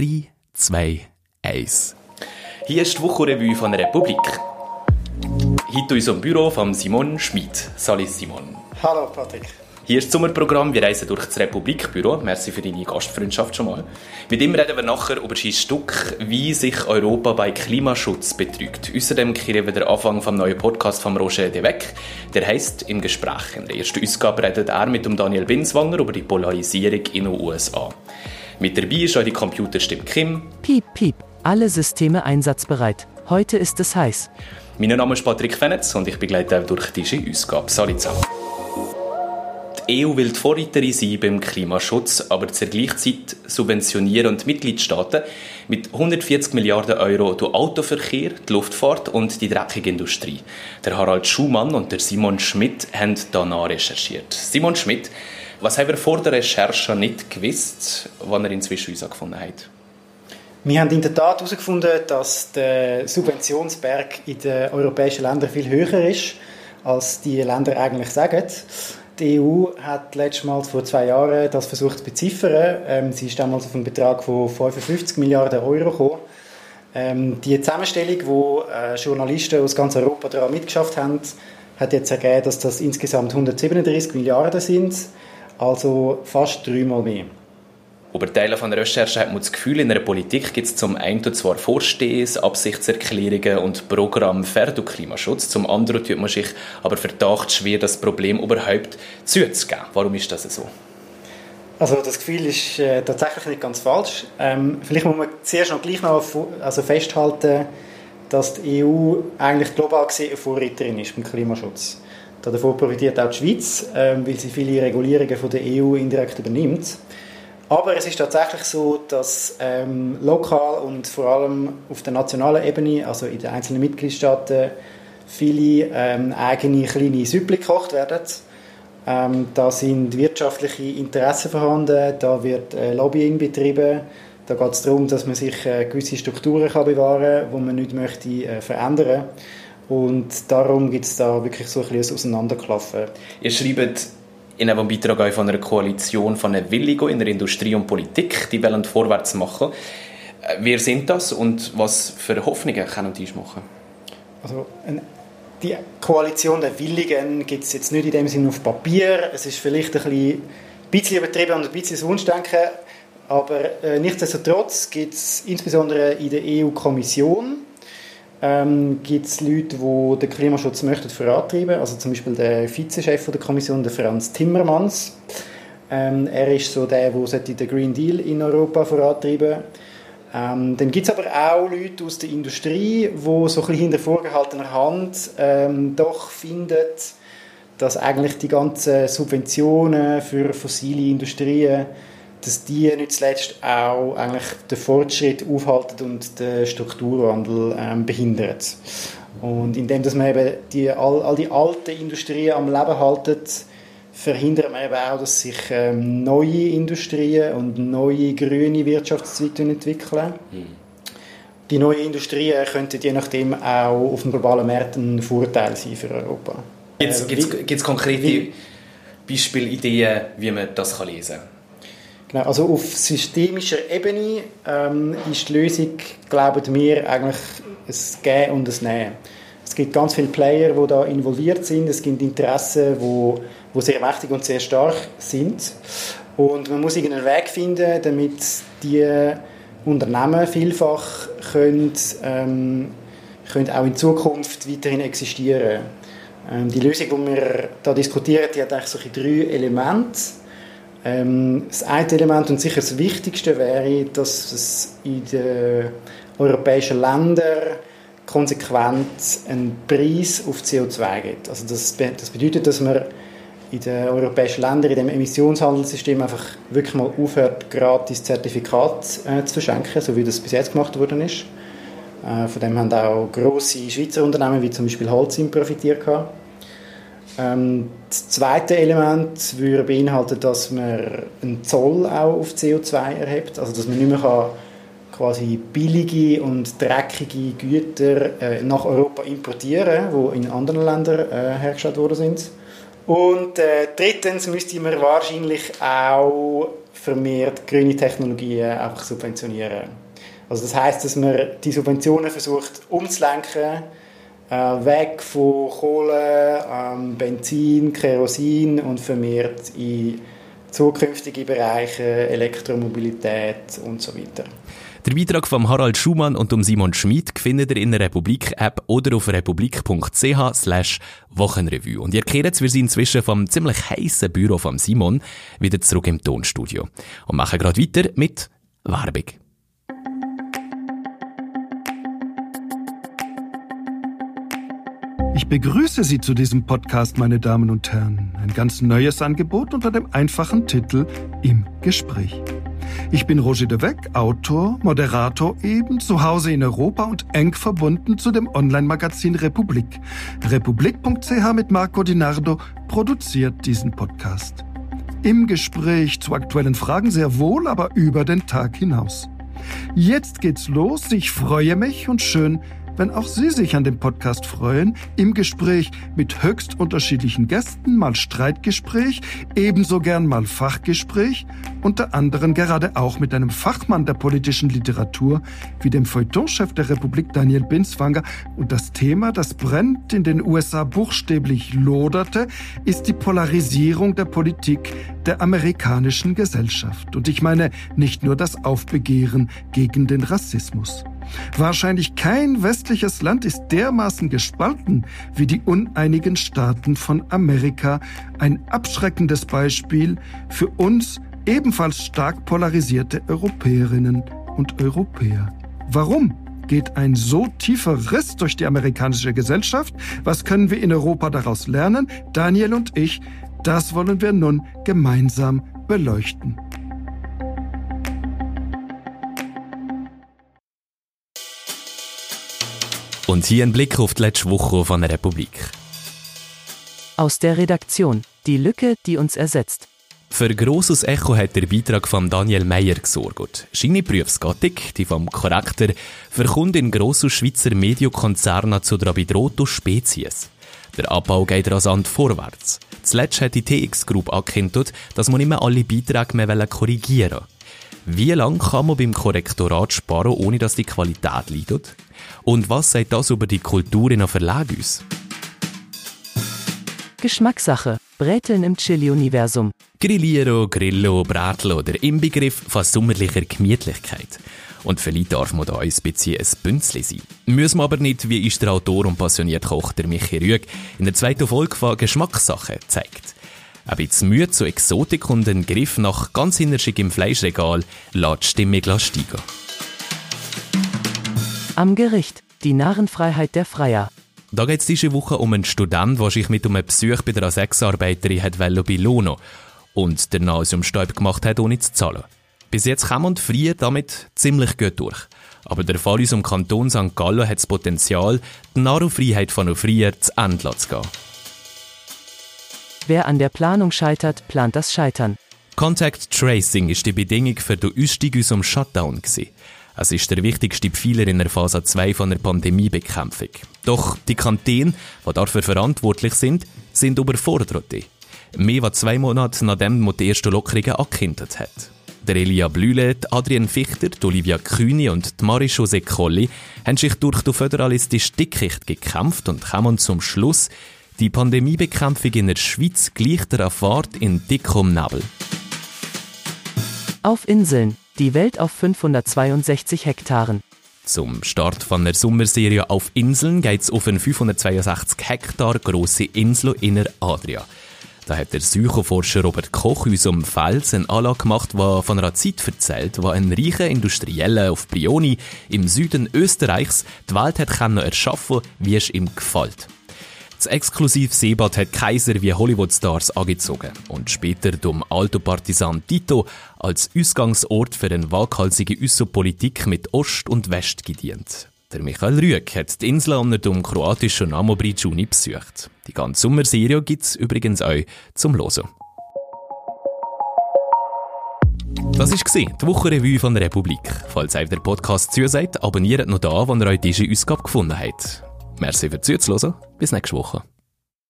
3, 2, 1. Hier ist die Wochenrevue von der Republik. Heute in unserem Büro von Simon Schmid. Salut Simon. Hallo Patrick. Hier ist das Sommerprogramm. Wir reisen durch das Republikbüro. Merci für deine Gastfreundschaft schon mal. Mit ihm reden wir nachher über sein Stück, wie sich Europa bei Klimaschutz betrügt. Außerdem kehren wir den Anfang vom neuen Podcast von Roger De Weg. Der heißt «Im Gespräch». In der ersten Ausgabe redet er mit dem Daniel Binswanger über die Polarisierung in den USA. Mit dabei ist auch die Computerstimme Kim. Piep, piep. Alle Systeme einsatzbereit. Heute ist es heiß. Mein Name ist Patrick Fenetz und ich begleite auch durch diese Ausgabe. Salut zusammen. Die EU will die Vorreiterin sein beim Klimaschutz, aber zur gleichen Zeit subventionieren die Mitgliedstaaten mit 140 Milliarden Euro den Autoverkehr, die Luftfahrt und die dreckige Industrie. Der Harald Schumann und der Simon Schmidt haben danach recherchiert. Simon Schmidt, was haben wir vor der Recherche nicht gewusst, was er inzwischen herausgefunden hat? Wir haben in der Tat herausgefunden, dass der Subventionsberg in den europäischen Ländern viel höher ist, als die Länder eigentlich sagen. Die EU hat letztes Mal vor zwei Jahren das versucht zu beziffern. Ähm, sie ist damals auf einen Betrag von 55 Milliarden Euro gekommen. Ähm, die Zusammenstellung, wo äh, Journalisten aus ganz Europa daran mitgeschafft haben, hat jetzt ergeben, dass das insgesamt 137 Milliarden sind, also fast dreimal mehr. Über Teile von der Recherche hat man das Gefühl, in der Politik gibt es zum einen zwar Vorstehens, Absichtserklärungen und Programme für den Klimaschutz, zum anderen tut man sich aber Verdacht schwer, das Problem überhaupt zuzugeben. Warum ist das so? Also das Gefühl ist äh, tatsächlich nicht ganz falsch. Ähm, vielleicht muss man zuerst noch gleich noch also festhalten, dass die EU eigentlich global gesehen eine Vorreiterin ist beim Klimaschutz. Davon profitiert auch die Schweiz, ähm, weil sie viele Regulierungen von der EU indirekt übernimmt. Aber es ist tatsächlich so, dass ähm, lokal und vor allem auf der nationalen Ebene, also in den einzelnen Mitgliedstaaten, viele ähm, eigene kleine Süppli gekocht werden. Ähm, da sind wirtschaftliche Interessen vorhanden, da wird äh, Lobbying betrieben, da geht es darum, dass man sich äh, gewisse Strukturen kann bewahren kann, die man nicht möchte äh, verändern und darum gibt es da wirklich so ein bisschen Auseinanderklaffen. Ihr schreibt in einem Beitrag von einer Koalition von Willigo in der Industrie und Politik, die wollen vorwärts machen. Äh, wer sind das und was für Hoffnungen können die machen? Also die Koalition der Willigen gibt es jetzt nicht in dem Sinne auf Papier. Es ist vielleicht ein bisschen, bisschen übertrieben und ein bisschen Wunschdenken, aber äh, nichtsdestotrotz gibt es insbesondere in der EU-Kommission ähm, gibt es Leute, die den Klimaschutz möchten vorantreiben Also zum Beispiel der Vizechef der Kommission, der Franz Timmermans. Ähm, er ist so der, der den Green Deal in Europa vorantreiben ähm, Dann gibt es aber auch Leute aus der Industrie, die so ein bisschen hinter Hand ähm, doch finden, dass eigentlich die ganzen Subventionen für fossile Industrien dass die nicht zuletzt auch eigentlich den Fortschritt aufhalten und den Strukturwandel ähm, behindern. Und indem dass man eben die, all, all die alten Industrien am Leben haltet, verhindert man eben auch, dass sich ähm, neue Industrien und neue grüne Wirtschaftszweige entwickeln. Mhm. Die neuen Industrien könnten je nachdem auch auf dem globalen Markt ein Vorteil sein für Europa. Gibt es äh, konkrete Beispielideen, wie man das lesen kann? Genau, also auf systemischer Ebene ähm, ist die Lösung, glauben wir, eigentlich ein Gehen und ein Nehmen. Es gibt ganz viele Player, die da involviert sind. Es gibt Interessen, die, die sehr mächtig und sehr stark sind. Und man muss einen Weg finden, damit die Unternehmen vielfach können, ähm, können auch in Zukunft weiterhin existieren. Ähm, die Lösung, die wir da diskutieren, die hat eigentlich so drei Elemente. Ähm, das eine Element und sicher das Wichtigste wäre, dass es in den europäischen Ländern konsequent einen Preis auf CO2 gibt. Also das, das bedeutet, dass man in den europäischen Ländern, in dem Emissionshandelssystem einfach wirklich mal aufhört, gratis Zertifikate äh, zu verschenken, so wie das bis jetzt gemacht worden ist. Äh, von dem haben auch grosse Schweizer Unternehmen, wie zum Beispiel Holcim, profitiert gehabt. Ähm, das zweite Element würde beinhalten, dass man einen Zoll auch auf CO2 erhebt, also dass man nicht mehr quasi billige und dreckige Güter äh, nach Europa importieren, wo in anderen Ländern äh, hergestellt worden sind. Und äh, drittens müsste man wahrscheinlich auch vermehrt grüne Technologien einfach subventionieren. Also das heißt, dass man die Subventionen versucht umzulenken, weg von Kohle, ähm, Benzin, Kerosin und vermehrt in zukünftige Bereiche, Elektromobilität und so weiter. Der Beitrag von Harald Schumann und um Simon Schmid findet ihr in der Republik-App oder auf republik.ch Wochenrevue. Und ihr kehrt wir sind inzwischen vom ziemlich heißen Büro von Simon wieder zurück im Tonstudio und machen gerade weiter mit Werbung. Ich begrüße Sie zu diesem Podcast, meine Damen und Herren. Ein ganz neues Angebot unter dem einfachen Titel Im Gespräch. Ich bin Roger de Weck, Autor, Moderator eben, zu Hause in Europa und eng verbunden zu dem Online-Magazin Republik. Republik.ch mit Marco Di Nardo produziert diesen Podcast. Im Gespräch zu aktuellen Fragen sehr wohl, aber über den Tag hinaus. Jetzt geht's los. Ich freue mich und schön, wenn auch Sie sich an dem Podcast freuen, im Gespräch mit höchst unterschiedlichen Gästen, mal Streitgespräch, ebenso gern mal Fachgespräch, unter anderem gerade auch mit einem Fachmann der politischen Literatur, wie dem Feuilletonchef der Republik Daniel Binswanger. Und das Thema, das brennt in den USA buchstäblich loderte, ist die Polarisierung der Politik der amerikanischen Gesellschaft. Und ich meine nicht nur das Aufbegehren gegen den Rassismus. Wahrscheinlich kein westliches Land ist dermaßen gespalten wie die uneinigen Staaten von Amerika. Ein abschreckendes Beispiel für uns ebenfalls stark polarisierte Europäerinnen und Europäer. Warum? geht ein so tiefer Riss durch die amerikanische Gesellschaft? Was können wir in Europa daraus lernen? Daniel und ich, das wollen wir nun gemeinsam beleuchten. Und hier ein Blick auf die letzte Woche von der Republik. Aus der Redaktion. Die Lücke, die uns ersetzt. Für grosses Echo hat der Beitrag von Daniel Meyer gesorgt. Seine Berufsgattung, die vom Charakter, verkommt in grossen Schweizer Mediokonzernen zu der bedrohten Spezies. Der Abbau geht rasant vorwärts. Zuletzt hat die TX Group angekündigt, dass man nicht mehr alle Beiträge mehr korrigieren will. Wie lange kann man beim Korrektorat sparen, ohne dass die Qualität leidet? Und was sagt das über die Kultur in einem Verlag uns? Geschmackssache. Bräteln im Chili-Universum. Grilliero, Grillo, Bratlo, der Inbegriff von sommerlicher Gemütlichkeit. Und vielleicht darf man da ein bisschen ein Bünzli sein. Müssen wir aber nicht, wie ist der Autor und passionierte Koch der Michi Rüeg in der zweiten Folge von Geschmackssache zeigt. Ein bisschen Mühe zu Exotik und ein Griff nach ganz innerschig im Fleischregal lässt die Stimme steigen. Am Gericht. Die Narrenfreiheit der Freier. Da geht es diese Woche um einen Student, der sich mit einem Besuch bei der Sexarbeiterin hat belohnen und der Nase um Stäub gemacht hat, ohne zu zahlen. Bis jetzt kann man Frier damit ziemlich gut durch. Aber der Fall unserem Kanton St. Gallen hat das Potenzial, die Narrenfreiheit von Frier zu Ende zu gehen. Wer an der Planung scheitert, plant das Scheitern. Contact Tracing ist die Bedingung für den Ausstieg aus dem Shutdown. Es ist der wichtigste Pfeiler in der Phase 2 von der Pandemiebekämpfung. Doch die Kantine, die dafür verantwortlich sind, sind überfordert. Mehr als zwei Monate nachdem man die ersten Lockerungen angekündigt hat. Der Elia Blüle, Adrian Fichter, Olivia Kühni und Marie-José Colli haben sich durch die föderalistische Dickicht gekämpft und kommen zum Schluss, die Pandemiebekämpfung in der Schweiz gleicht der Fahrt in dickem Nebel. Auf Inseln. Die Welt auf 562 Hektaren. Zum Start von der Sommerserie auf Inseln geht es auf eine 562 Hektar große Insel in der Adria. Da hat der Psychoforscher Robert Koch uns um Fels eine Anlage gemacht, die von einer Zeit erzählt, wo ein reicher Industrieller auf Brioni im Süden Österreichs die Welt hat erschaffen wie es ihm gefällt. Das exklusiv Seebad hat Kaiser wie Hollywood-Stars angezogen und später dem alten Partisan Tito als Ausgangsort für eine waghalsige Ussopolitik mit Ost und West gedient. Der Michael Rüegg hat die Insel unter dem kroatischen Namo Brijuni besucht. Die ganze Sommerserie gibt es übrigens auch zum Hören. Das war die Wochenrevue von der Republik. Falls euch der Podcast zusagt, abonniert noch da, wo ihr euch diese Ausgabe gefunden habt. Merci fürs Zuhören. Bis nächste Woche.